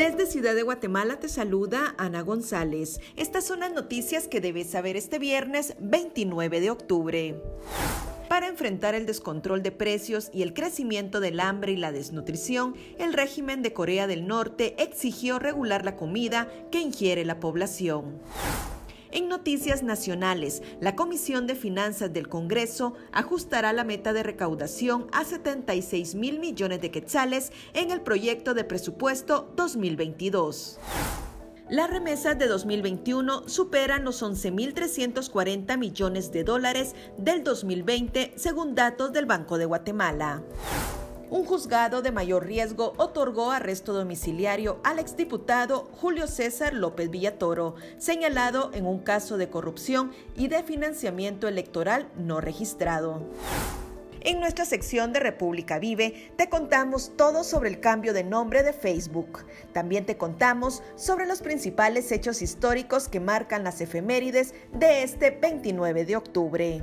Desde Ciudad de Guatemala te saluda Ana González. Estas son las noticias que debes saber este viernes 29 de octubre. Para enfrentar el descontrol de precios y el crecimiento del hambre y la desnutrición, el régimen de Corea del Norte exigió regular la comida que ingiere la población. En noticias nacionales, la Comisión de Finanzas del Congreso ajustará la meta de recaudación a 76 mil millones de quetzales en el proyecto de presupuesto 2022. Las remesas de 2021 superan los 11.340 millones de dólares del 2020, según datos del Banco de Guatemala un juzgado de mayor riesgo otorgó arresto domiciliario al exdiputado Julio César López Villatoro, señalado en un caso de corrupción y de financiamiento electoral no registrado. En nuestra sección de República Vive te contamos todo sobre el cambio de nombre de Facebook. También te contamos sobre los principales hechos históricos que marcan las efemérides de este 29 de octubre.